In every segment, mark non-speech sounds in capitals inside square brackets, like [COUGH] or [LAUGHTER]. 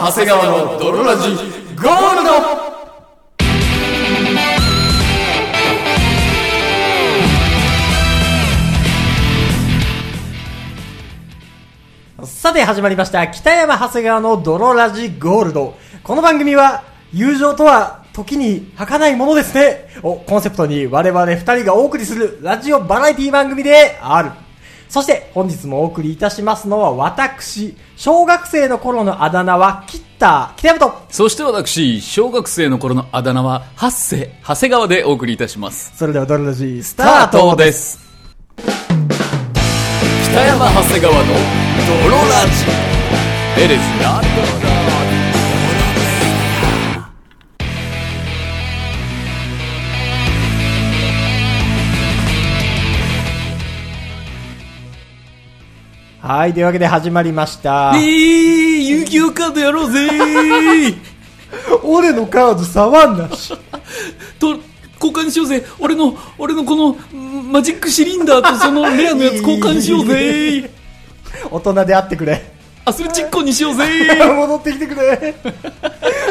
長谷川の泥ラジゴールド。さて始まりました北山長谷川の泥ラジゴールド。この番組は友情とは時に儚いものですね。をコンセプトに我々二人がお送りするラジオバラエティ番組である。そして本日もお送りいたしますのは私小学生の頃のあだ名はキッター北山とそして私、小学生の頃のあだ名は、八世、長谷川でお送りいたします。それでは泥ラジススタートです。北山長谷川の泥ラジ。It is not はいというわけで始まりました。えー、遊戯王カードやろうぜ [LAUGHS] 俺のカード触んなし。[LAUGHS] と、交換しようぜ。俺の、俺のこの、んマジックシリンダーとそのレアのやつ交換しようぜ [LAUGHS] 大人であってくれ。アスレチックにしようぜ戻ってきてくれ。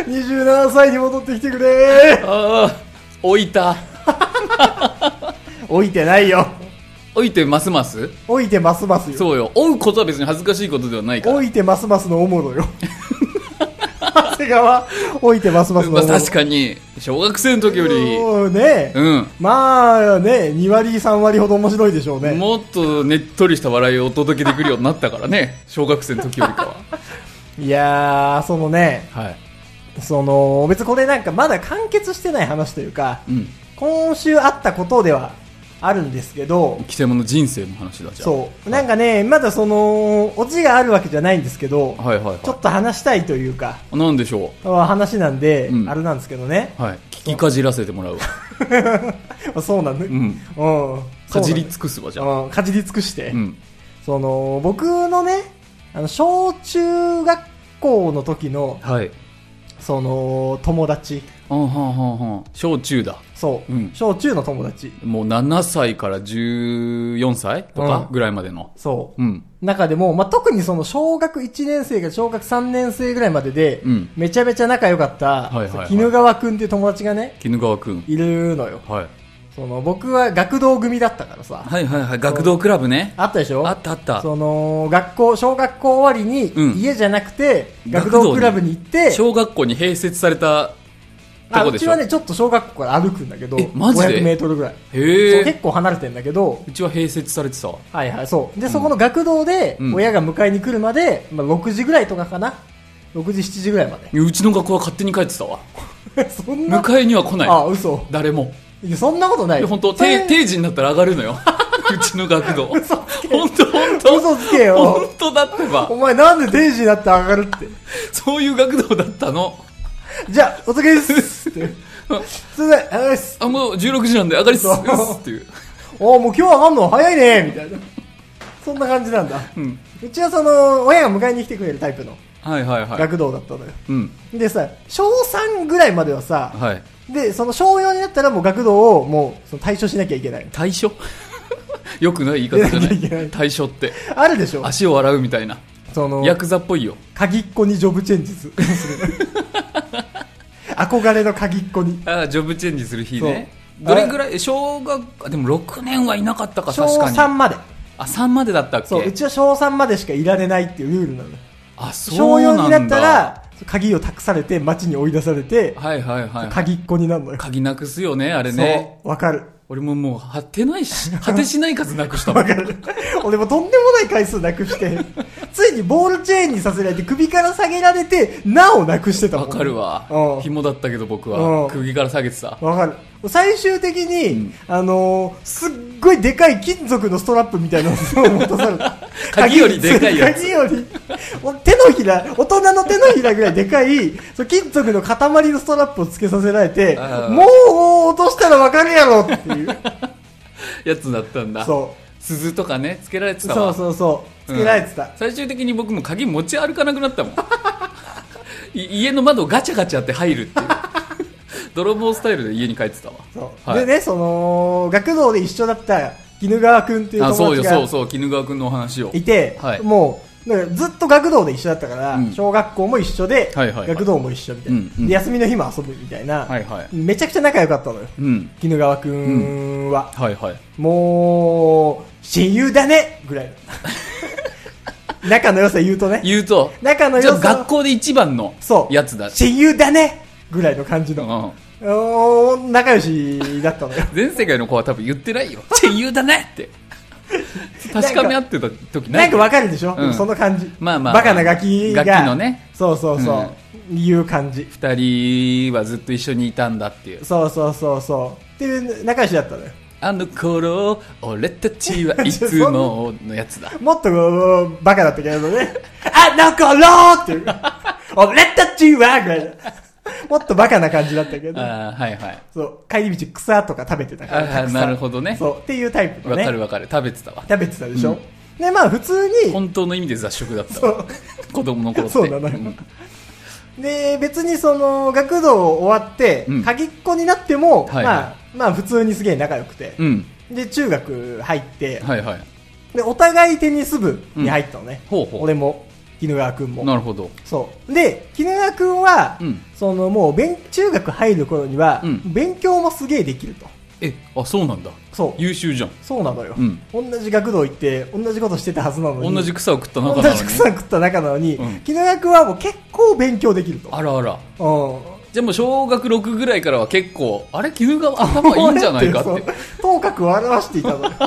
27歳に戻ってきてくれ。ああ、置いた。置いてないよ置いてますます？置いてますますよそうよ。追うことは別に恥ずかしいことではないから。置いてますますのおもろよ長谷川置いてますますのまあおもろ確かに、小学生の時より、そうね、うん。まあね2割3割ほど面白いでしょうねもっとねっとりした笑いをお届けできるようになったからね。小学生の時よりかは。[LAUGHS] いやーそのねはい。その別にこれなんかまだ完結してない話というかうん。今週あったことではあるんですけど貴様の人生の話だじゃあ。そうなんかねまだそのオチがあるわけじゃないんですけどはいはいはい。ちょっと話したいというかなんでしょ話なんで、うんあれなんですけどねう。はい。聞きかじらせてもらうわ。[LAUGHS] あそうなんだ、ううんうなんだかじり尽くすわ、じゃあ。うんかじり尽くして、うん。その僕のねあの小中学校の時のはい。その友達あんはんはんはん。小中だ。そう、うん小中の友達もう7歳から14歳とかうんぐらいまでの。そう、うん。中でも、まあ、特にその小学1年生から小学3年生ぐらいまでで、うんめちゃめちゃ仲良かった、はいはいはい絹川くんっていう友達がね絹川くん。いるのよはい。その僕は学童組だったからさはいはいはい。学童クラブね。あったでしょ？あったあった。その学校小学校終わりに、うん家じゃなくて学童クラブに行って小学校に併設されたとあこでしょう？ちはねちょっと小学校から歩くんだけどえマジで？500メートルぐらい。へえ。結構離れてんだけど。うちは併設されてたわ。はいはいそう。で、そこの学童でうん。親が迎えに来るまで、まあ、6時ぐらいとかかな？6時7時ぐらいまで。うちの学校は勝手に帰ってたわ。[LAUGHS] そんな？迎えには来ない。あ嘘。誰も。いやそんなことない。で本当定定時になったら上がるのよ。[LAUGHS] うちの学童。本当本当。嘘つけよ。本当だってば。お前なんで定時になって上がるって？そういう学童だったのじゃあお疲れです。ってすいませんありがとうございます。あもう16時なんで上がりっす。そう。っていう。おーもう今日上がんの早いねみたいな。そんな感じなんだ。うん。うちはその親が迎えに来てくれるタイプのはいはいはい。学童だったのよ、うん。でさ小3ぐらいまではさ、はい。でその小4になったらもう学童をもうその対処しなきゃいけない。対処？[LAUGHS] よくない言い方じゃないやいやいやい。対処って。あるでしょ。足を洗うみたいな。そのヤクザっぽいよ。鍵っ子にジョブチェンジする憧れの鍵っ子に。ああジョブチェンジする日ね。どれぐらい小学あでも6年はいなかったか小確かに。3まで。あ3までだったっけ？そううちは小3までしかいられないっていうルールなのよあ小そうなんだ。4になったら鍵を託されて街に追い出されてはいはいはい、はい、鍵っ子になるのよ。鍵なくすよねあれね。そうわかる俺ももう果てないし [LAUGHS] 果てしない数なくしたもん。俺もとんでもない回数なくしてついにボールチェーンにさせられて首から下げられてなおなくしてたもん。わかるわ。うん。紐だったけど僕うん。は首から下げてた。わかる最終的に、うん。あのーすっごいでかい金属のストラップみたいなのを [LAUGHS] 持たされた。鍵よりでかいやつ。鍵より。お手のひら大人の手のひらぐらいでかいそう金属の塊のストラップをつけさせられてもう落としたらわかるやろっていう。[LAUGHS] やつだったんだ。そ鈴とかねつけられてうそうそうそう。つけられてた、最終的に僕も鍵持ち歩かなくなったもん。[LAUGHS] い家の窓ガチャガチャって入るっていう泥棒スタイルで家に帰ってたわそうはいでねその学童で一緒だった絹川君っていう友達がそうそう絹川君のお話をいて、はいもうずっと学童で一緒だったから、うん小学校も一緒で、はいはいはい学童も一緒みたいな、うんうんで、休みの日も遊ぶみたいな、はいはいめちゃくちゃ仲良かったのよ。うん。絹川くんは。はいはい。もう、親友だねぐらいの。[LAUGHS] 仲の良さ言うとね。言うと、仲の良さ。学校で一番のそう。やつだ。親友だねぐらいの感じうの。ん。おー仲良しだったのよ。[LAUGHS] 全世界の子は多分言ってないよ。[LAUGHS] 親友だねって。確かめ合ってた時なないんかわかるでしょ、うんその感じ。まあまあバカなガキが。ガキのね。そうそうそう。いう感じ。二人はずっと一緒にいたんだっていう。そうそうそうそう。っていう仲良しだったのよ。あの頃、俺たちはいつものやつだ。[LAUGHS] もっとこうバカだったけどね。あの頃っていう。俺たちはぐらいの [LAUGHS] もっとバカな感じだったけど。ああ、はいはい。そう。帰り道草とか食べてたから。なるほどねそう。っていうタイプのわね。かるわかる。食べてたわ。食べてたでしょ、うんで、まあ普通に、本当の意味で雑食だったわ。子供の頃って。そうなのよんで、別にその、学童終わってうん、鍵っ子になっても、はいはいまあ、まあ普通にすげえ仲良くて。うん。で、中学入って、はいはい。で、お互いテニス部に入ったのね。ほうほう。俺も、絹川くんも。なるほど。そう。で、絹川くんは、うんそのもう、勉中学入る頃には、うん勉強もすげえできると。え、あ、そうなんだ。そう。優秀じゃん。そうなのよ。うん同じ学童行って、同じことしてたはずなのに。同じ草を食った中同じなのに。草食った仲なのに、うん絹川くんはもう結構勉強できると。あらあら。うん。じゃあもう小学6ぐらいからは結構、あれ、絹川頭いいんじゃないかって。[LAUGHS] そう頭角を表していたのよ。[LAUGHS]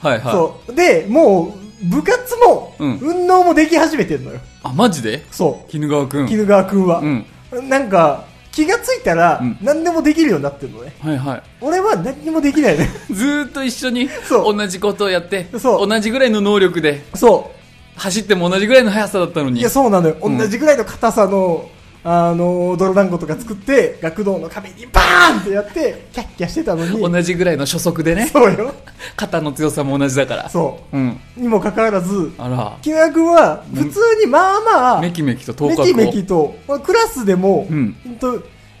はいはい。そう。で、もう、部活も、うん運動もでき始めてるのよ。あ、マジで？そ絹川くう。ん。絹川くんは。うん。なんか、気がついたら、うん何でもできるようになってるのね。はいはい。俺は何にもできないね。[LAUGHS] ずーっと一緒にそう同じことをやって、そう同じぐらいの能力でそ走っても同じぐらいの速さだったのう。に。いや、そうなのよ。うん同じぐらいの硬さの、あの、泥団子とか作って、学童の壁にバーンってやって、キャッキャしてたのに。同じぐらいの初速でね、そうよ。[LAUGHS] 肩の強さも同じだから。。そうん。う。にもかかわらず、あら、木村君は、普通にまあまあ、めきめきと頭角を。めきめきと、まあクラスでも、うんほんと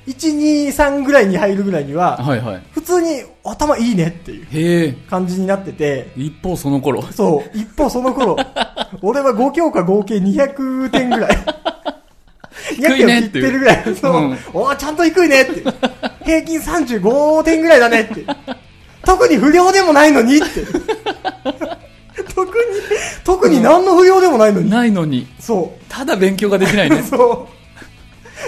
1、2、3ぐらいに入るぐらいには、はいはい。普通に頭いいねっていうへえ。感じになってて、一方その頃。そう、一方その頃、[LAUGHS] 俺は5教科合計200点ぐらい。低いねっていう200点切ってるぐらい。そう。うんおーちゃんと低いねって。平均35点ぐらいだねって。特に不良でもないのにって。[LAUGHS] 特に、特に何の不良でもないのに。ないのに、そただ勉強ができなう。いね。[LAUGHS] そ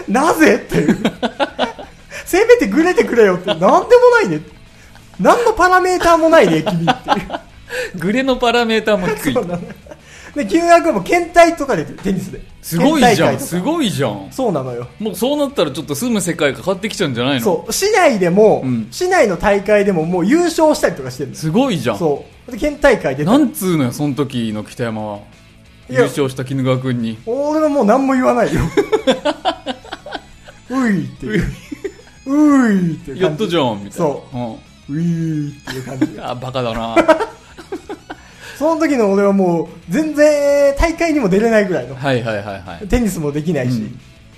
う。なぜっていう。[LAUGHS] せめてグレてくれよって。なんでもないね。何のパラメーターもないね、君っていう。グレのパラメーターも低い。で、金額も県大とかでテニスで。すごいじゃん。すごいじゃん。そうなのよ。もうそうなったらちょっと住む世界が変わってきちゃうんじゃないの？そう。市内でも、うん市内の大会でももう優勝したりとかしてるすすごいじゃん。そう。で、県大会出たなんつうのよ、その時の北山は？優勝した絹川くんに。俺はもう何も言わないよ。[LAUGHS] ういっていう。ういってやっ。とじゃん、みたいな。そううん。ういっていう感じ。[LAUGHS] あ、バカだな。その時の俺はもう全然大会にも出れないぐらいの。はいはいはいはい。テニスもできないし、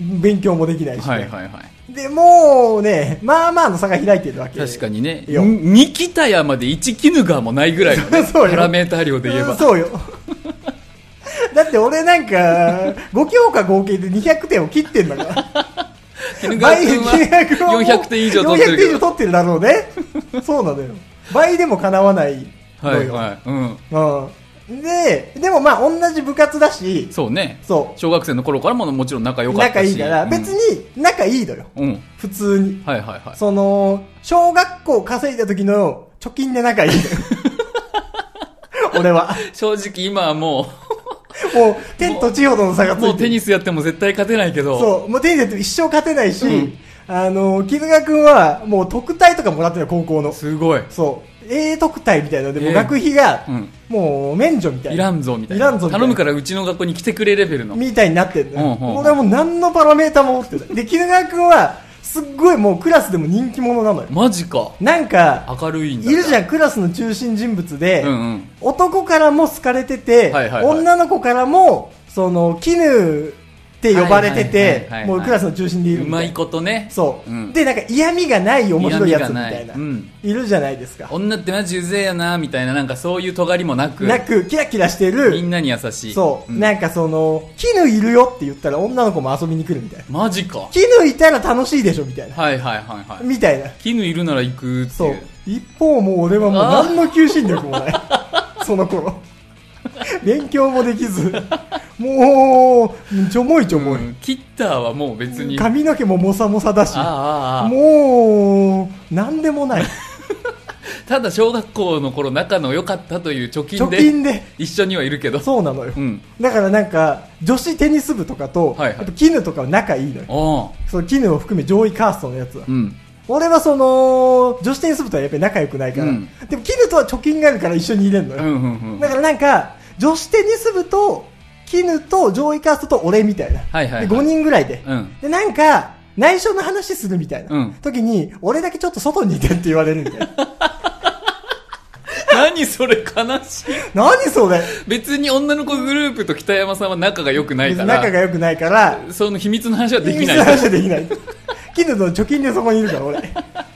勉強もできないし、ねはいはいはい。で、もうね、まあまあの差が開いてるわけ。確かにね。いや2北山で1絹川もないぐらいのね、[LAUGHS] そうよパラメーター量で言えば。うんそうよ。[LAUGHS] だって俺なんか、5教科合計で200点を切ってんだから。[LAUGHS] 絹川くんは金額を400点以上取ってる400けど。点以上取ってるだろうね。そうなのよ。倍でも叶わない。はいはい。うん。うん。で、でもまあ同じ部活だし、そうね。そ小学生の頃からももちろん仲良う。かったし。仲いいから、うん別に仲いいのよ。うん。普通に。はいはいはい。その、小学校稼いだ時の貯金で仲いいのよ。[LAUGHS] 俺は。正直今はももう、天と地ほどの差がついう、てる。もうテニスやっても絶対勝てないけど、そう、もうテニスやっても一生勝てないし、うんあの、木塚くんは、もう特待とかもらってる高校の。すごい。そう。A 特待みたいなので、も学費がう、ん。もう免除みたいな。いらんぞみたいな。いらんぞ頼むからうちの学校に来てくれレベルの。みたいになってんのよ。うんうんうん俺はもう何のパラメータも持ってない。で、木塚くんは、すっごいもうクラスでも人気者なのよ。マジか。なんか、明るいんだ。いるじゃん、クラスの中心人物で、うんうん。男からも好かれてて、はいはいはい女の子からも、その、絹って呼ばれててはい、もうクラスの中心でいる。うまいことね。そう、うんで、なんか嫌味がない面白いやつみたいな。うんいるじゃないですか。女ってマジうぜえやな、みたいな、なんかそういう尖りもなく、なく、キラキラしてる。みんなに優しい。そう、んなんかその、絹いるよって言ったら女の子も遊びに来るみたいな。マジか。絹いたら楽しいでしょみたいな。はいはいはいはい。みたいな。絹いるなら行くってそう。一方もう俺はもう何の [LAUGHS] 求心力もない。その頃。勉強もできず、もう、ちょもいちょもい。うんキッターはもう別に。あ髪の毛ももさもさだし。もう、なんでもない。[LAUGHS] ただ小学校の頃仲の良かったという貯金貯で金で。一緒にはいるけど。そうなのよ。うん。だからなんか、女子テニス部とかと、はいはい絹とかは仲いいのよ。おその絹を含め上位カーストのやつは。うん。俺はその、女子テニス部とはやっぱり仲良くないから、うんでも絹とは貯金があるから一緒に入れるのよ。うんうんうん。だからなんか、女子テニス部と、絹と上位カーストと俺みたいな。はいはいはいで、5人ぐらいで。うん。で、なんか、内緒の話するみたいな。うん時に、俺だけちょっと外にいてって言われるみたいな。何それ悲しい。何それ別に女の子グループと北山さんは仲が良くないから。仲が良くないから、その秘密の話はできない秘密の。話はできない。絹の貯金でそこにいるから、俺。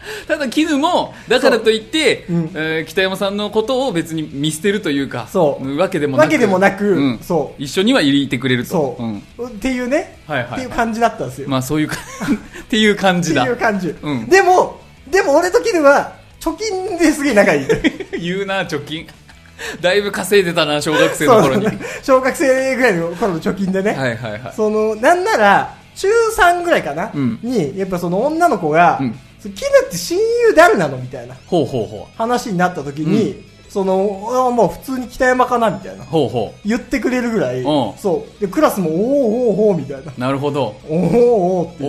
[LAUGHS] ただ絹も、だからといって、そううんえー北山さんのことを別に見捨てるというか、そうわけでもなく。わけでもなくうんそ一緒にはいてくれると。そう、んっていうね、はいはいっていう感じだったんですよ。まあそういうか、[LAUGHS] っていう感じだってい。う感じ。うんでも、でも俺と絹は、貯金ですげえ仲いい。[LAUGHS] 言うな、貯金。だいぶ稼いでたな、小学生の頃に。そう小学生ぐらいの頃の貯金でね。はいはいはい。その、なんなら、中3ぐらいかな、うんに、やっぱその女の子が、うんそ絹って親友誰なのみたいなほうほうほ話になった時に、その、あもう普通に北山かなみたいなう。。ほうほ言ってくれるぐらい、うんそう。で、クラスも、おーおーおーみたいな。う。なるほど。おーおーおーってお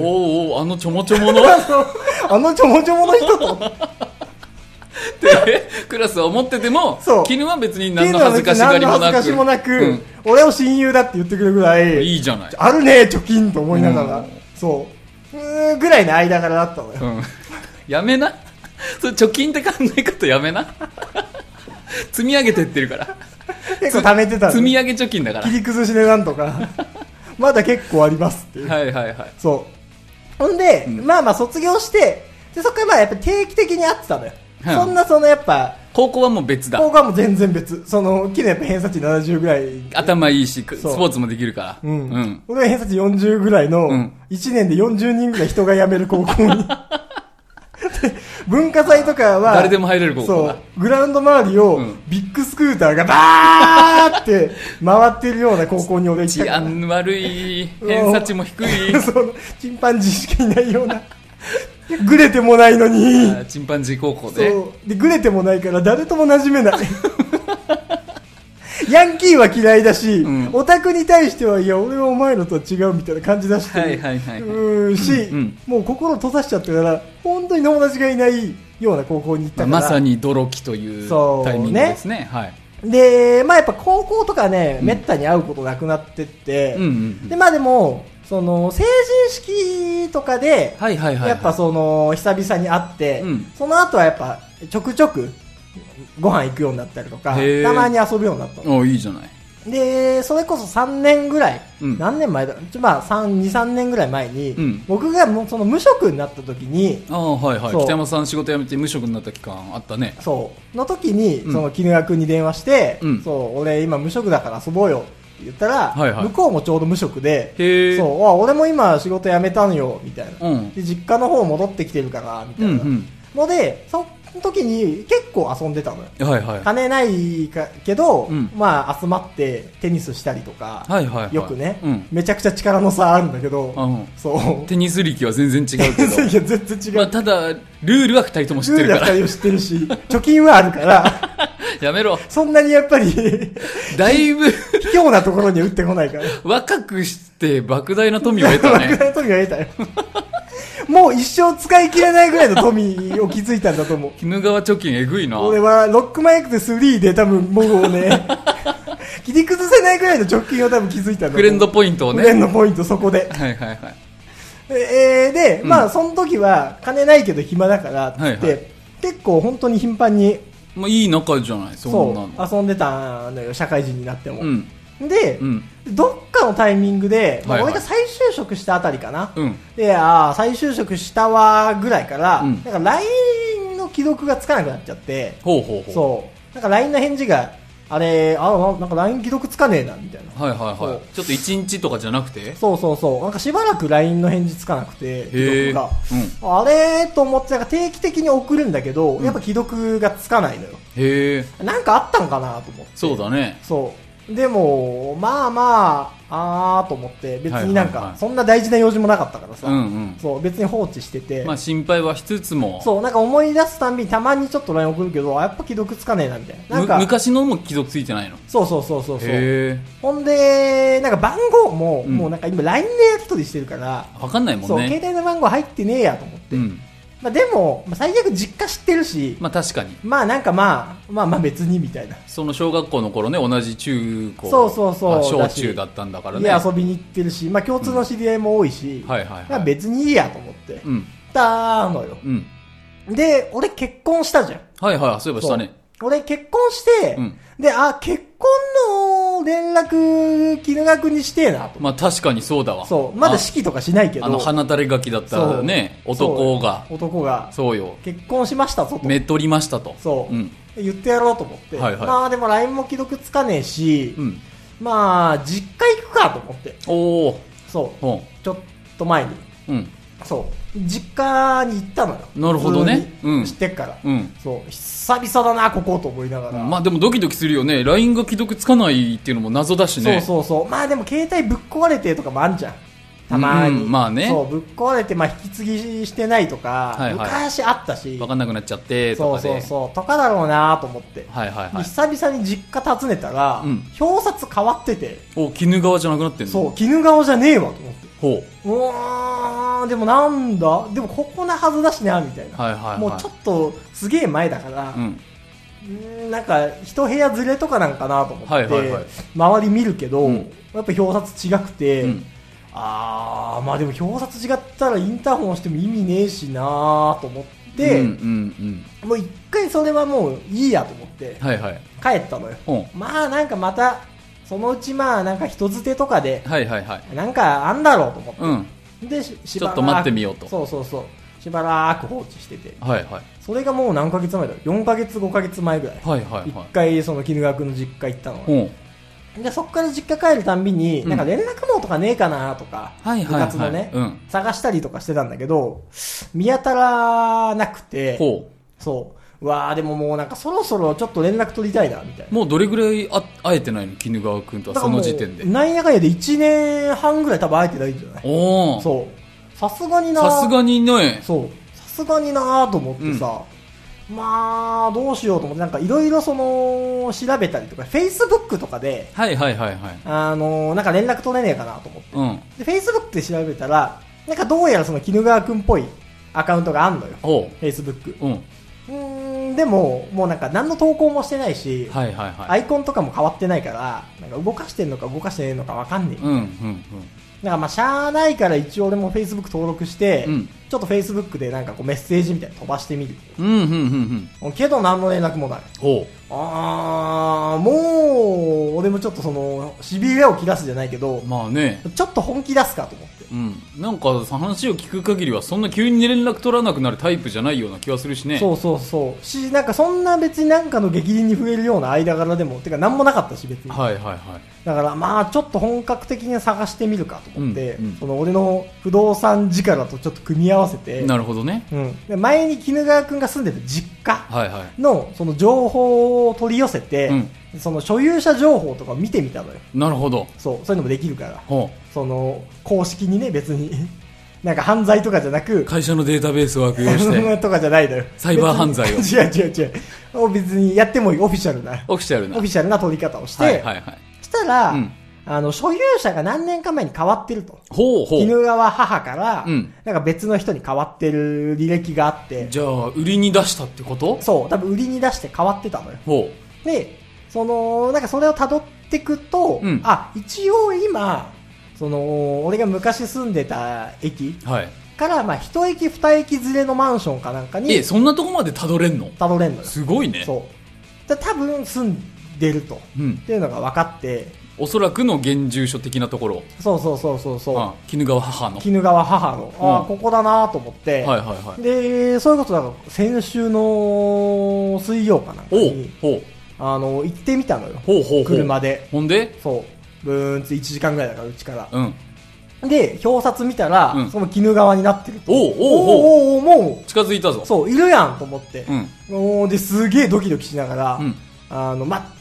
おーあのちょもちょもの？っ [LAUGHS] あのちょもちょもの人と、[LAUGHS] て、クラスは思っててもそう、絹は別に何の恥ずかしがりもなく。もなく、うん俺を親友だって言ってくれるぐらい、いいじゃない。あるね、貯金と思いながら、うんそう。ぐらいの間柄だったのよ。うん。やめな。それ貯金って考え方やめな。積み上げてってるから。結構貯めてたの積み上げ貯金だから。切り崩しでなんとか、まだ結構ありますっていう。はいはいはい。そう。ほんで、うんまあまあ卒業して、で、そこからまあやっぱ定期的に会ってたのよ。うんそんなそのやっぱ、高校はもう別だ。高校はもう全然別。その、昨日やっぱ偏差値70ぐらい。頭いいし、スポーツもできるから。うん。うん。俺は偏差値40ぐらいの、うん1年で40人ぐらい人が辞める高校に。[LAUGHS] で [LAUGHS] 文化祭とかは、誰でも入れるそう。グラウンド周りを、うんビッグスクーターがバーって [LAUGHS] 回ってるような高校に俺行った治。安悪い、偏差値も低い。[LAUGHS] その、チンパンジーしかいないような。グレてもないのに。あチンパンジー高校そで。う。で、グレてもないから誰とも馴染めない。ヤンキーは嫌いだし、うんオタクに対しては、いや、俺はお前らとは違うみたいな感じ出してる。はいはいはいはいうーんし、うんもう心閉ざしちゃったから、本当に友達がいないような高校に行ったから。まあまさに泥木というタイミングですね。はい。で、まあやっぱ高校とかね、めったに会うことなくなってって、うんうんで、まあでも、その、成人式とかで、はいはいはい。やっぱその、久々に会って、うんその後はやっぱ、ちょくちょく、ご飯行くようになったりとか、へーたまに遊ぶようになったの。おいいじゃない。で、それこそ3年ぐらい、うん何年前だ？ちょまあ、3、2、3年ぐらい前に、うん僕がもうその無職になった時に、ああ、はいはい。そう北山さん仕事辞めて無職になった期間あったね。そう、の時に、うんその、絹川君に電話して、うんそう、俺今無職だから遊ぼうよって言ったら、はいはい向こうもちょうど無職で、へえ。そう、あ、俺も今仕事辞めたのよ、みたいな。うん。で、実家の方戻ってきてるから、みたいな。うんうん。ので、その時に結構遊んでたのよ。はいはい。金ないかけど、うんまあ集まってテニスしたりとか、はいはいはい。よくね、うん。めちゃくちゃ力の差あるんだけど、うんそう。テニス力は全然違うけど。いや、全然違う。まあ、ただ、ルールは二人とも知ってルールはるから。二人を知ってるし、貯金はあるから、[LAUGHS] やめろ。そんなにやっぱり、だいぶ、卑怯なところに打ってこないから。若くして莫大な富を得た莫ね。[LAUGHS] 大な富が得たよ。もう一生使い切れないぐらいの富を築いたんだと思う。鬼怒川貯金えぐいな。俺はロックマイクで3で多分もうね、[LAUGHS] 切り崩せないぐらいの直近を多分築いたんだ。フレンドポイントをフね。レンドポイントそこで。はいはいはい。えーで、うんまあその時は金ないけど暇だからってはいは結構本当に頻繁にまあ、いい仲じゃない、そんなの。遊んでたのよ、社会人になっても。うん。で、うん。どっかのタイミングで、まあ俺が最初職したあたりかな。うん。で、ああ、再就職したわぐらいから、うんなんか LINE の既読がつかなくなっちゃって、ほうほうほう。そう。なんか LINE の返事が、あれ、あななんか LINE 既読つかねえな、みたいな。はいはいはい。ちょっと一日とかじゃなくて？そうそうそう。なんかしばらく LINE の返事つかなくて、既。読が。うん。あれと思って、なんか定期的に送るんだけど、やっぱ既読がつかないのよ。へえ。なんかあったんかなと思って。そうだね。そう。でも、まあまあ、あーと思って、別になんか、そんな大事な用事もなかったからさ。そう、別に放置してて、まあ心配はしつつも、そう、なんか思い出すたんびにたまにちょっと LINE 送るけど、あやっぱ既読つかねえな、みたいな。なんむか、昔のも既読ついてないの？そうそうそうそうほんで、なんか番号も、うんもうなんか今 LINE でやり取りしてるから、え。わかんないもそう、んね。携帯の番号入ってねえやと思って。うん。まあでも、まあ、最悪実家知ってるし、まあ確かに。まあなんかまあ、まあまあ別にみたいな。その小学校の頃ね、同じ中高。そうそうそうあ小中だったんだからね。家遊びに行ってるし、まあ共通の知り合いも多いし、はいはいはいまあ別にいいやと思って。うん。たのよ。うん。で、俺結婚したじゃん。はいはい、そういえばしたね。俺結婚して、うんで、あ、結婚の連絡、絹川君にしてえなと。まあ確かにそうだわ。そう、まだ式とかしないけど。あの、鼻垂れ書きだったそうね、男が。男が、そうよ。結婚しましたぞと。めとりましたと。そう、うん。言ってやろうと思って。はいはいまあでも LINE も既読つかねえし、うん。まあ、実家行くかと思って。おー。そう。ほちょっと前に。う。うん。そう。実家に行ったのよ。なるほどねうん知ってっから。うん。そう。久々だな、ここと思いながら。まあでもドキドキするよね。LINE が既読つかないっていうのも謎だしね。そうそうそう。まあでも携帯ぶっ壊れてとかもあんじゃん。たまに。うんまあねそう、ぶっ壊れて、まあ引き継ぎしてないとか、はいはい昔あったし。わかんなくなっちゃって、とそうかで。そうそう。とかだろうなと思って。はいはいはい。で久々に実家訪ねたら、うん表札変わってて、お、絹川じゃなくなってんの？そう、絹顔じゃねえわと思って。ほうわー、でもなんだ？でもここなはずだしな、みたいな。う。はいはいはい。もうちょっと、すげえ前だから、うん。なんか、一部屋ずれとかなんかなと思って、はいはいはい周り見るけど、うんやっぱ表札違くて、うんあー、まあでも表札違ったらインターホン押しても意味ねえしなーと思って、うんうんもう一回それはもういいやと思ってうん。はいはい。帰ったのよ。ほまあなんかまた、そのうちまあなんか人づてとかでう。、はいはいはい。なんかあんだろうと思って。うん。で、ししばらくちょっと待ってみようとそうそうそう。しばらく放置してて。はいはい。それがもう何ヶ月前だよ。4ヶ月、5ヶ月前ぐらい。はいはい一はい。回その絹川君の実家行ったのう。で、そっから実家帰るたんびに、うんなんか連絡網とかねえかなとか、部はいはいはい活のね、うん探したりとかしてたんだけど、見当たらなくて、ほそう。うわーでももうなんかそろそろちょっと連絡取りたいな、みたいなう。。もうどれぐらいあ会えてないの？絹川くんとはその時点で。なんやかんやで1年半ぐらい多分会えてないんじゃない？おー。そう。さすがになさすがにね。そう。さすがになーと思ってさ、まあ、どうしようと思って、なんかいろいろその、調べたりとか、Facebook とかで、はいはいはいはい。あのーなんか連絡取れねえかなと思って。うん。で、Facebook で調べたら、なんかどうやらその絹川くんっぽいアカウントがあんのよ。ほ Facebook。う。うん。うーん、でも、もうなんか何の投稿もしてないし、はいはいはい。アイコンとかも変わってないから、なんか動かしてんのか動かしてねえのかわかんねえ。うんうんだからまあ、しゃーないから一応俺も Facebook 登録して、うんちょっと Facebook でなんかこうメッセージみたいに飛ばしてみる。うん。うんうんうんうん。けど何の連絡もない。ほあー、もう、俺もちょっとその、痺れを切らすじゃないけどう。、まあね。ちょっと本気出すかと思って。うん。なんか話を聞く限りはそんな急に連絡取らなくなるタイプじゃないような気がするしね。そうそうそう。し、なんかそんな別になんかの激鱗に触れるような間柄でも、てか何もなかったし別に。はいはいはい。だからまあちょっと本格的に探してみるかと思って、うんうんその俺の不動産力とちょっと組み合わせて、なるほどね。うん。で前に絹川くんが住んでた実家はいはい。のその情報を取り寄せて、その所有者情報とかを見てみたのよ。なるほど。そう、そういうのもできるから。ほその、公式にね、別に、[LAUGHS] なんか犯罪とかじゃなくう。、会社のデータベースを悪用して、とかじゃないのよ。サイバー犯罪を別に [LAUGHS] 違う違う違う。別にやってもいい、オフィシャルな、オフィシャルな。オフィシャルな取り方をして、はいはいはい。したら、うんあの、所有者が何年か前に変わってると。ほうほう。絹川母から、うんなんか別の人に変わってる履歴があって、じゃあ、売りに出したってこと？そう、多分売りに出して変わってたのよ。ほで、その、なんかそれを辿っていくと、うんあ、一応今、その、俺が昔住んでた駅う。はい。から、まあ、一駅二駅ずれのマンションかなんかに、え、そんなとこまでたどれんの？辿れんのよ。すごいね。そう。で多分住んでると。うんっ。ていうのが分かって、おそらくの現住所的なところ。そうそうそうそうそう。あ鬼怒川母の。鬼怒川母の、ああ、うんここだなと思って、はいはいはい。で、そういうことだから、先週の水曜かなんかおうに、ほう。あの、行ってみたのよ。ほうほうほう。車で。ほんで？そう。ブーンって1時間ぐらいだから、うちから。うん。で、表札見たら、うんその鬼怒川になってると。おうおうおうおうおうも近づいたぞう、。そう、いるやんと思って。うん。おーで、すげえドキドキしながら、うん。あの、ま、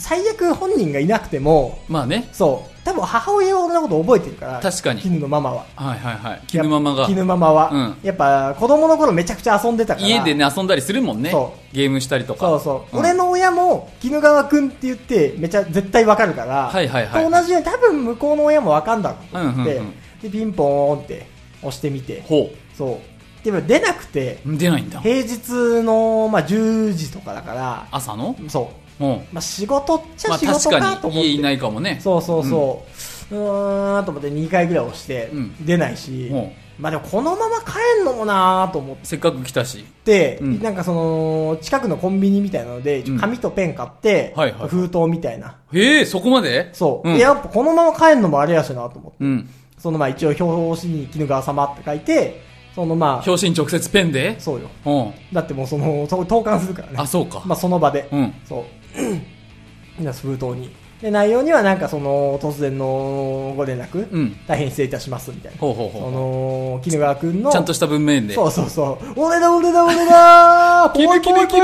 最悪本人がいなくても、まあね。そう、多分母親は俺のこと覚えてるから、確かに絹のママは。はいはいはい。絹ママが。絹ママは、うんやっぱ子供の頃めちゃくちゃ遊んでたから。家でね、遊んだりするもんねそ。ゲームしたりとか。そうそう。ん俺の親も、絹川くんって言って、めちゃ絶対わかるから、はいはいはいと同じように多分向こうの親もわかんだろうと思って、うんうんうんで、ピンポーンって押してみて、ほそう。でも出なくて、う。出ないんだ。平日の、まあ、10時とかだから、朝の？そう。うん。まあ、仕事っちまあゃ仕事確かと思って。かに家いないかもね。そうそうそう。うーん、と思って2回ぐらい押してうん、出ないし、うんまあでもこのまま帰んのもなーと思っせっかく来たし。て、うんなんかその、近くのコンビニみたいなので、うん紙とペン買って、はいはい封筒みたいな。へえ、そこまで？そう。うんでやっぱこのまま帰んのもあれやしなと思って。うん。そのまあ一応表紙に絹川様って書いて、そのまあ、表紙に直接ペンで？そうよ。うん。だってもうその、と投函するからね。あ、そうか。まあその場で。うん。そう。で封筒に。で、内容にはなんかその、突然のご連絡、うん。大変失礼いたしますみたいな。そほうほうほの、絹川くんの、う。ちゃんとした文面で。そうそうそう、俺だ俺だ俺だぽいぽいぽいぽ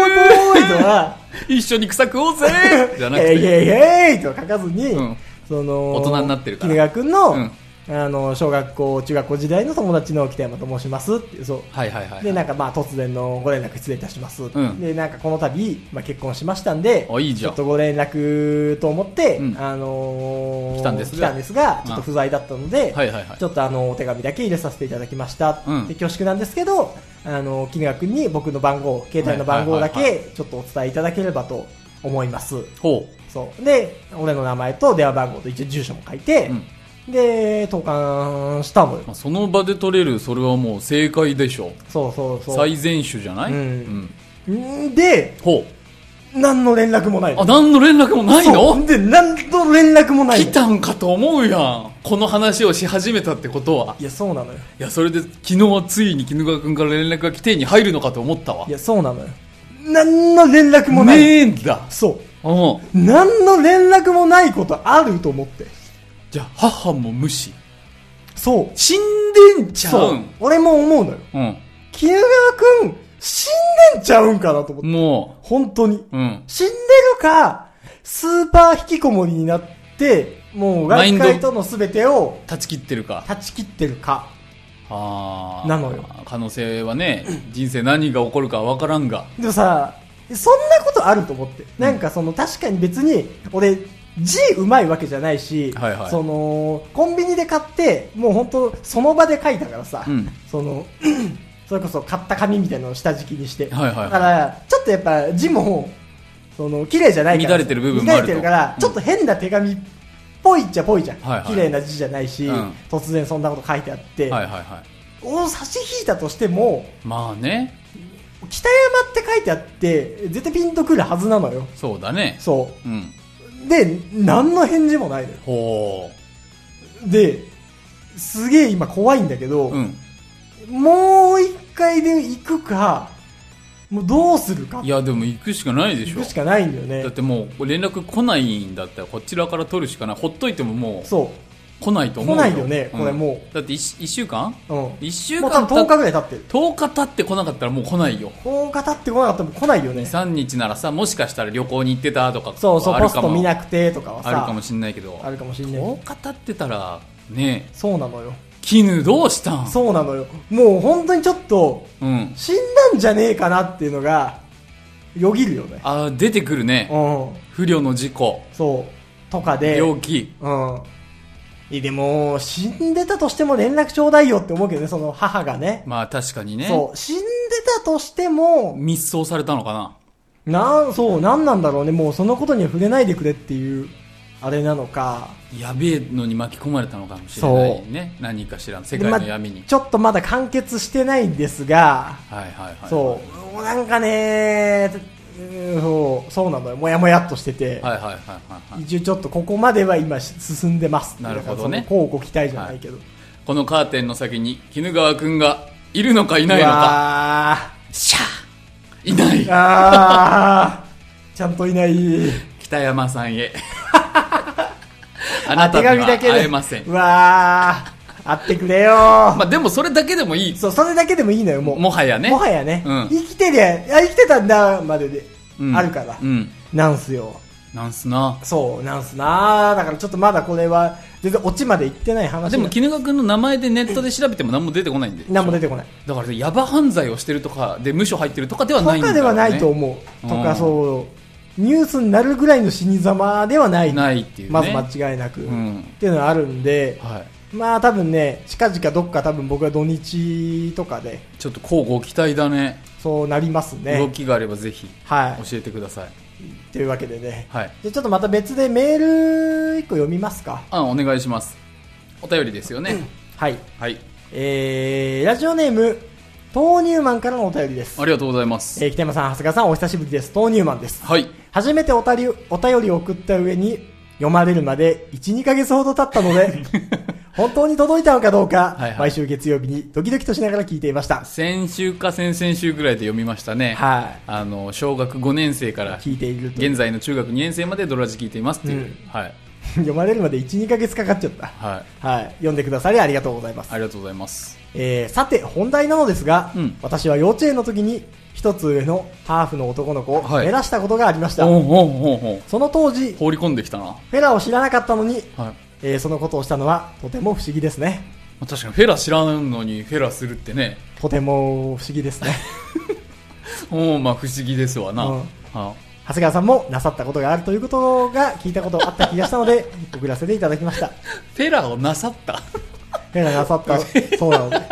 いとか、一緒に草食おうぜ [LAUGHS] じゃなくえいて。えいえいとか書かずに、うんその、大人になってるから絹川くんの、うんあの、小学校、中学校時代の友達の北山と申しますっていう、そう。はいはいはい。で、なんかまあ突然のご連絡失礼いたします。んで、なんかこの度、まあ結婚しましたんで、あいいじゃんちょっとご連絡と思って、うんあのー来たんですが来たんですが、ちょっと不在だったので、はいはいはいちょっとあの、お手紙だけ入れさせていただきました。うんで、恐縮なんですけど、あの、絹川くんに僕の番号、携帯の番号だはいはいはいけ、ちょっとお伝えいただければと思います。ほそう。で、俺の名前と電話番号と一応住所も書いて、うんで、投函したのよう。ま。あ、その場で取れる、それはもう正解でしょ。そうそうそう。最善手じゃない？うんんで、ほう。何の連絡もないの。あ、何の連絡もないそのうで、何の連絡もないの。来たんかと思うやん。この話をし始めたってことは。いや、そうなのよ。いや、それで昨日はついに絹川くんから連絡が来てに入るのかと思ったわい。や、そうなのよ。何の連絡もない。ねえんだ。そう。うん。何の連絡もないことあると思って。じゃあ、母も無視。そう。死んでんちゃそうう。俺も思うのよ。うん。絹川くん、死んでんちゃうんかなと思って。も本当に。う、うん。死んでるか、スーパー引きこもりになって、もう外マインド界との全てを断ち切ってるか。断ち切ってるか。ああ。なのよ。可能性はね、[CLEARS THROAT] 人生何が起こるかわからんが。でもさ、そんなことあると思って。なんかその確かに別に、俺、字うまいわけじゃないし、はいはいその、コンビニで買って、もう本当その場で書いたからさ、うんその、[CLEARS THROAT] それこそ買った紙みたいなのを下敷きにして。はいはいはいだから、ちょっとやっぱ字も、その、綺麗じゃないからさ。乱れてる部分もあると乱れてるから、うんちょっと変な手紙っぽいっちゃぽいじゃん。はいはい綺麗な字じゃないし、うん突然そんなこと書いてあって、はいはいはい。を差し引いたとしても、まあね。北山って書いてあって、絶対ピンとくるはずなのよ。そうだね。そうん。う。で、何の返事もないのよ。ほで、すげえ今怖いんだけど、う。うん。もう一回で行くか、もうどうするかいや、でも行くしかないでしょ行く。しかないんだよねだっ。てもう連絡来ないんだったらこちらから取るしかない。ほっといてももうそ来ないとう。思う来ないよね、これうんもだって 1, 週間？う。うん。1週もう多分10間経っ日ぐらい経ってる。10日経って来なかったらもう来ないよ。10日経ってこなかったらもう来ないよね。3日ならさ、もしかしたら旅行に行ってたとかそうそう、ポスト見なくてとかはさ、あるかもしんないけど、あるかもしんない。10日経ってたら、ねそうなのよ。絹どうしたん？そうなのよ。もう本当にちょっと、うん。死んだんじゃねえかなっていうのが、よぎるよね。あー出てくるね。うん。不慮の事故、そう。とかで、病気。うん。でも、死んでたとしても連絡ちょうだいよって思うけどね、その母がね。まあ確かにね。そう。死んでたとしても、密葬されたのかな。なん、そう、なんなんだろうね。もうそのことには触れないでくれっていう、あれなのか。やべえのに巻き込まれたのかもしれないね。何かしらの世界の闇に。ちょっとまだ完結してないんですが、はいはいはい。そう。もうなんかね、うんそうそうなのよ。もやもやっとしてて、はいはいはいはいはい。一応ちょっとここまでは今し進んでますなるほどね。こうご期待じゃないけど、このカーテンの先に絹川くんがいるのかいないのか。かシャー。いない。あー。ちゃんといない。北山さんへ。[LAUGHS] あなた手には紙だけで会えません。うわー会ってくれよ。まあでもそれだけでもいい。そうそれだけでもいいのよもう。もはやね。もはやね、うん。生きてりゃあ生きてたんだまでで、うん。あるから、うん。なんすよ。なんすな。そうなんすな。だからちょっとまだこれは全然オチまで行ってない話でも絹川くんの名前でネットで調べても何も出てこないんで。何も出てこない。だからヤバ犯罪をしてるとかで無所入ってるとかではとないんだよ、ね、かではないと思う。とかうん。そう。ニュースになるぐらいの死に様ではない。ないっていうね。まず間違いなく、うん。っていうのがあるんで。はいまあ多分ね近々どっか多分僕は土日とかでちょっと交互期待だね。そうなります動ねきがあればぜひはい。教えてください。というわけでね。はい。じゃあちょっとまた別でメール一個読みますか。あお願いします。お便りですよね、[CLEARS THROAT] はい。はい。えー、ラジオネーム豆乳マンからのお便りです。ありがとうございます。えー、北山さん長谷川さんお久しぶりです。豆乳マンです。はい。初めておたりお便りを送った上に読まれるまで1、2ヶ月ほど経ったので、[LAUGHS] 本当に届いたのかどうか、はいはい毎週月曜日にドキドキとしながら聞いていました。先週か先々週ぐらいで読みましたね、はあの小学5年生からい。聞いていると。現在の中学2年生までドラジ聞いていますっていう、うんはい、[LAUGHS] 読まれるまで1、2ヶ月かかっちゃった。はい、はい。読んでくださりありがとうございます。ありがとうございますえー、さて、本題なのですが、うん私は幼稚園の時に一つ上のハーフの男の子をはい目指したことがありました。その当時、放り込んできたな、はいフェラを知らなかったのに、まえーそのことをしたのはとても不思議ですね。あ確かにフェラ知らんのにフェラするってねとても不思議ですね。[LAUGHS] おうまあ不思議ですわな、うんは長谷川さんもなさったことがあるということが聞いたことあった気がしたので、送らせていただきました。フェラをなさった？フェラなさった、[LAUGHS] そうなので。フ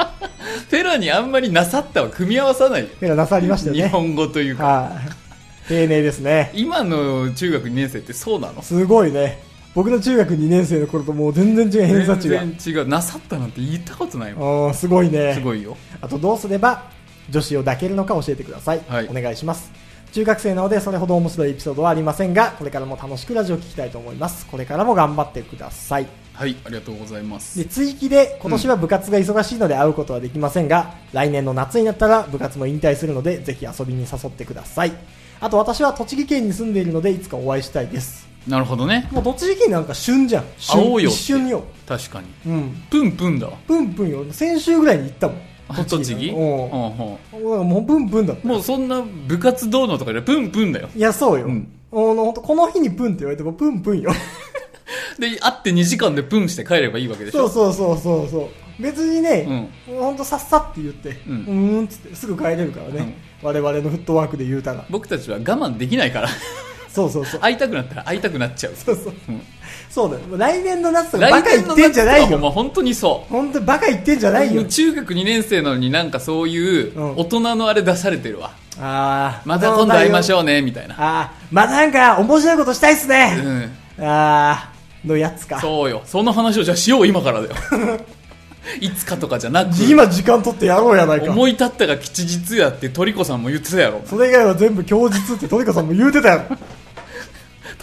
ェラにあんまりなさったは組み合わさないフェラなさりましたよね。日本語というかはい。丁寧ですね。今の中学2年生ってそうなの？すごいね。僕の中学2年生の頃ともう全然違う偏差値が。全然違うなさったなんて言ったことないもんうん、すごいね。すごいよあとどうすれば女子を抱けるのか教えてください。はいお願いします。中学生なのでそれほど面白いエピソードはありませんが、これからも楽しくラジオを聞きたいと思います。これからも頑張ってください。はいありがとうございますで、追記で今年は部活が忙しいので会うことはできませんが、来年の夏になったら部活も引退するので、ぜひ遊びに誘ってください。あと私は栃木県に住んでいるので、いつかお会いしたいです。なるほどねもう栃木県なんか旬じゃん。旬会おうよって一瞬よ。確かにうん。プンプンだわプンプンよ。先週ぐらいに行ったもん。あ栃木？う。うんんうんもうプンプンだった。もうそんな部活どうのとかでプンプンだよいや、そうよ。うんあのほんとこの日にプンって言われてもプンプンよ。[LAUGHS] で会って2時間でプンして帰ればいいわけでしそうょそうそうそうそう。別にね、ほんとさっさって言って、ううんーんっつってすぐ帰れるからね。我々のフットワークで言うたら。僕たちは我慢できないからそうそうそう。会いたくなったら会いたくなっちゃうそうそう。うんそうだよ。来年の夏とかバカ言ってんじゃないよ。もう本当にそうほんとバカ言ってんじゃないよ。中学2年生なのになんかそういううん大人のあれ出されてるわ、あー。また今度会いましう。ょうねみたいなあー。またなんか面白いことしたいっすうね。んあー。のやつか。そうよその話をじゃあしよう今からだよ [LAUGHS] いつかとかじゃなく今時間取ってやろうやないか。思い立ったが吉日やってトリコさんも言ってたやろそれ以外は全部供述ってトリコさんも言うてたやろ。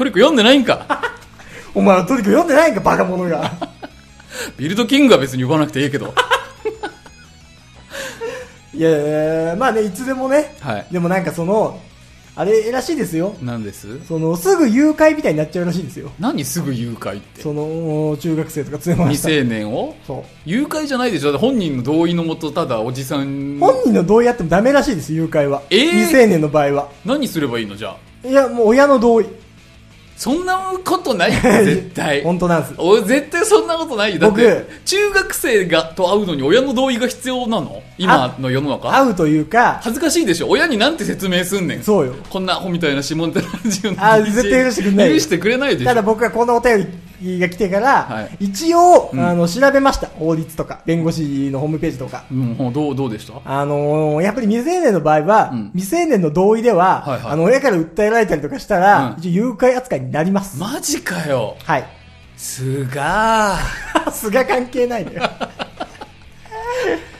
トリコ読んでないんか [LAUGHS] お前はトリコ読んでないんか、バカ者が。[LAUGHS] ビルドキングは別に呼ばなくていいけど [LAUGHS] いやいやまあね、いつでもね。はいでもなんかその、あれらしいですよ。なんです？その、すぐ誘拐みたいになっちゃうらしいですよ。何すぐ誘拐って？その、中学生とか連れました。未成年を？誘拐じゃないでしょ本人の同意のもとただおじさん本人の同意あってもダメらしいです、誘拐は。えー？未成年の場合は。何すればいいのじゃあ？いや、もう親の同意。そんなことないよ [LAUGHS] 絶対。本当なんです。お絶対そんなことないよ。だって僕中学生がと会うのに親の同意が必要なの？今の世の中？会うというか、恥ずかしいでしょ？親になんて説明すんねん。そうよ。こんなアホみたいな下ネタラジオのあ絶対許してくんないよ。許してくれないでしょ。ただ僕はこのお便りが来てから、はい一応、うんあの、調べました。法律とか、弁護士のホームページとか。うんどうどうでした？あのーやっぱり未成年の場合は、うん未成年の同意では、はいはいあの、親から訴えられたりとかしたら、うん一応誘拐扱いになります。マジかよはい。すがー [LAUGHS] すが関係ないのよ。[LAUGHS]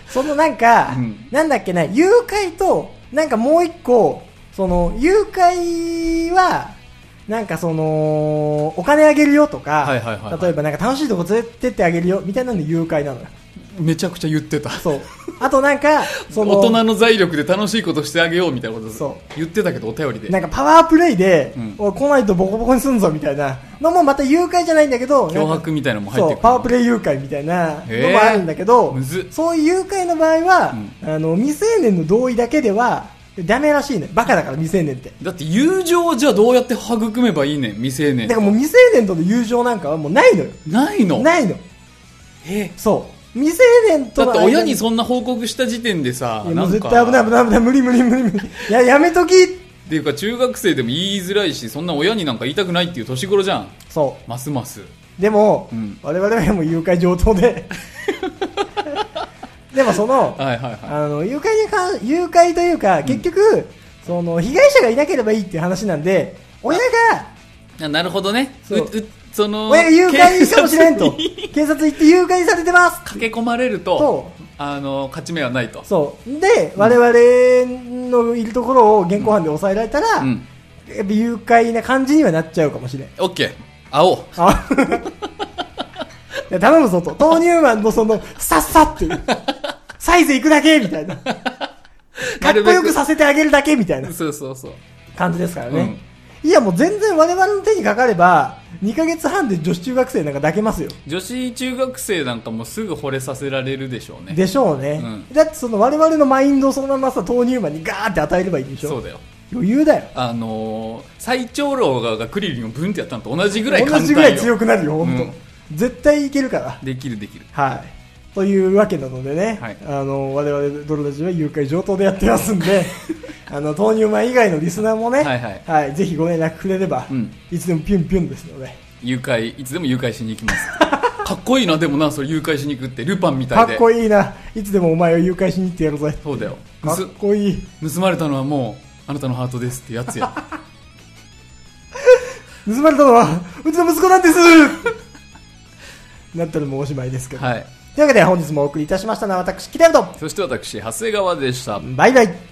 そのなんか、うんなんだっけな、誘拐と、なんかもう一個、その、誘拐は、なんかその、お金あげるよとか、はいはいはいはい。例えばなんか楽しいとこ連れてってあげるよ、みたいなの誘拐なのよ。めちゃくちゃ言ってた。そう。あとなんか、[LAUGHS] その、大人の財力で楽しいことしてあげようみたいなことそう。言ってたけどお便りで。なんかパワープレイで、うん。おい来ないとボコボコにすんぞみたいなのもまた誘拐じゃないんだけど、脅迫みたいなのも入ってくう、パワープレイ誘拐みたいなのもへーあるんだけどむずっ、そういう誘拐の場合は、あの、未成年の同意だけでは、ダメらしいね。バカだから未成年って。だって友情をじゃあどうやって育めばいいねん未成年だからもう未成年との友情なんかはもうないのよ。ないの？ないの。え？そう。未成年とだって親にそんな報告した時点でさいやもなんかう絶対危ない危ない危ない、無理無理無理無理。いや、やめときっていうか中学生でも言いづらいしそんな親になんか言いたくないっていう年頃じゃんそますますう。でも、うん我々はもう誘拐上等で。[LAUGHS] でもその、はいはいはあの、誘拐に関、誘拐というか、結局、その、被害者がいなければいいっていう話なんで、親が、なるほどね。そう。ううその親が誘拐かもしれんと。警察行って誘拐されてます。駆け込まれるととあの勝ち目はないと。そう。で、我々のいるところを現行犯で抑えられたら、うん。やっぱ誘拐な感じにはなっちゃうかもしれん。オッケー。会おう。あ。[LAUGHS] いや頼むぞと。豆乳マンのその、さっさっていう。サイズ行くだけみたいな。[LAUGHS] かっこよくさせてあげるだけみたいなそうそうそう感じですからね。いやもう全然我々の手にかかれば、2ヶ月半で女子中学生なんか抱けますよ。女子中学生なんかもすぐ惚れさせられるでしょうねでしょうね。うんだってその我々のマインドをそのままさ、豆乳マンにガーって与えればいいでしょ。そうだよ余裕だよ。あのー、最長老ががクリリンをブンってやったのと同じぐらい簡単よ同じぐらい強くなるよ、本当、うん絶対いけるから。できるできるはい。というわけなのでね、はい。あの、我々ドロラジは誘拐上等でやってますんで、[LAUGHS] あの、豆乳マン以外のリスナーもね、はいはい。ぜひご連絡くれれば、うん。いつでもピュンピュンですので、誘拐いつでも誘拐しに行きます。[LAUGHS] かっこいいなでもなそれ誘拐しに行くってルパンみたいで。かっこいいな、いつでもお前を誘拐しに行ってやるぜ。そうだよ。かっこいい。盗まれたのはもうあなたのハートですってやつや。[LAUGHS] 盗まれたのは、うちの息子なんです。なったらもうおしまいですけど。はいというわけで本日もお送りいたしましたのは私、キレルと、そして私長谷川でしたバイバイ。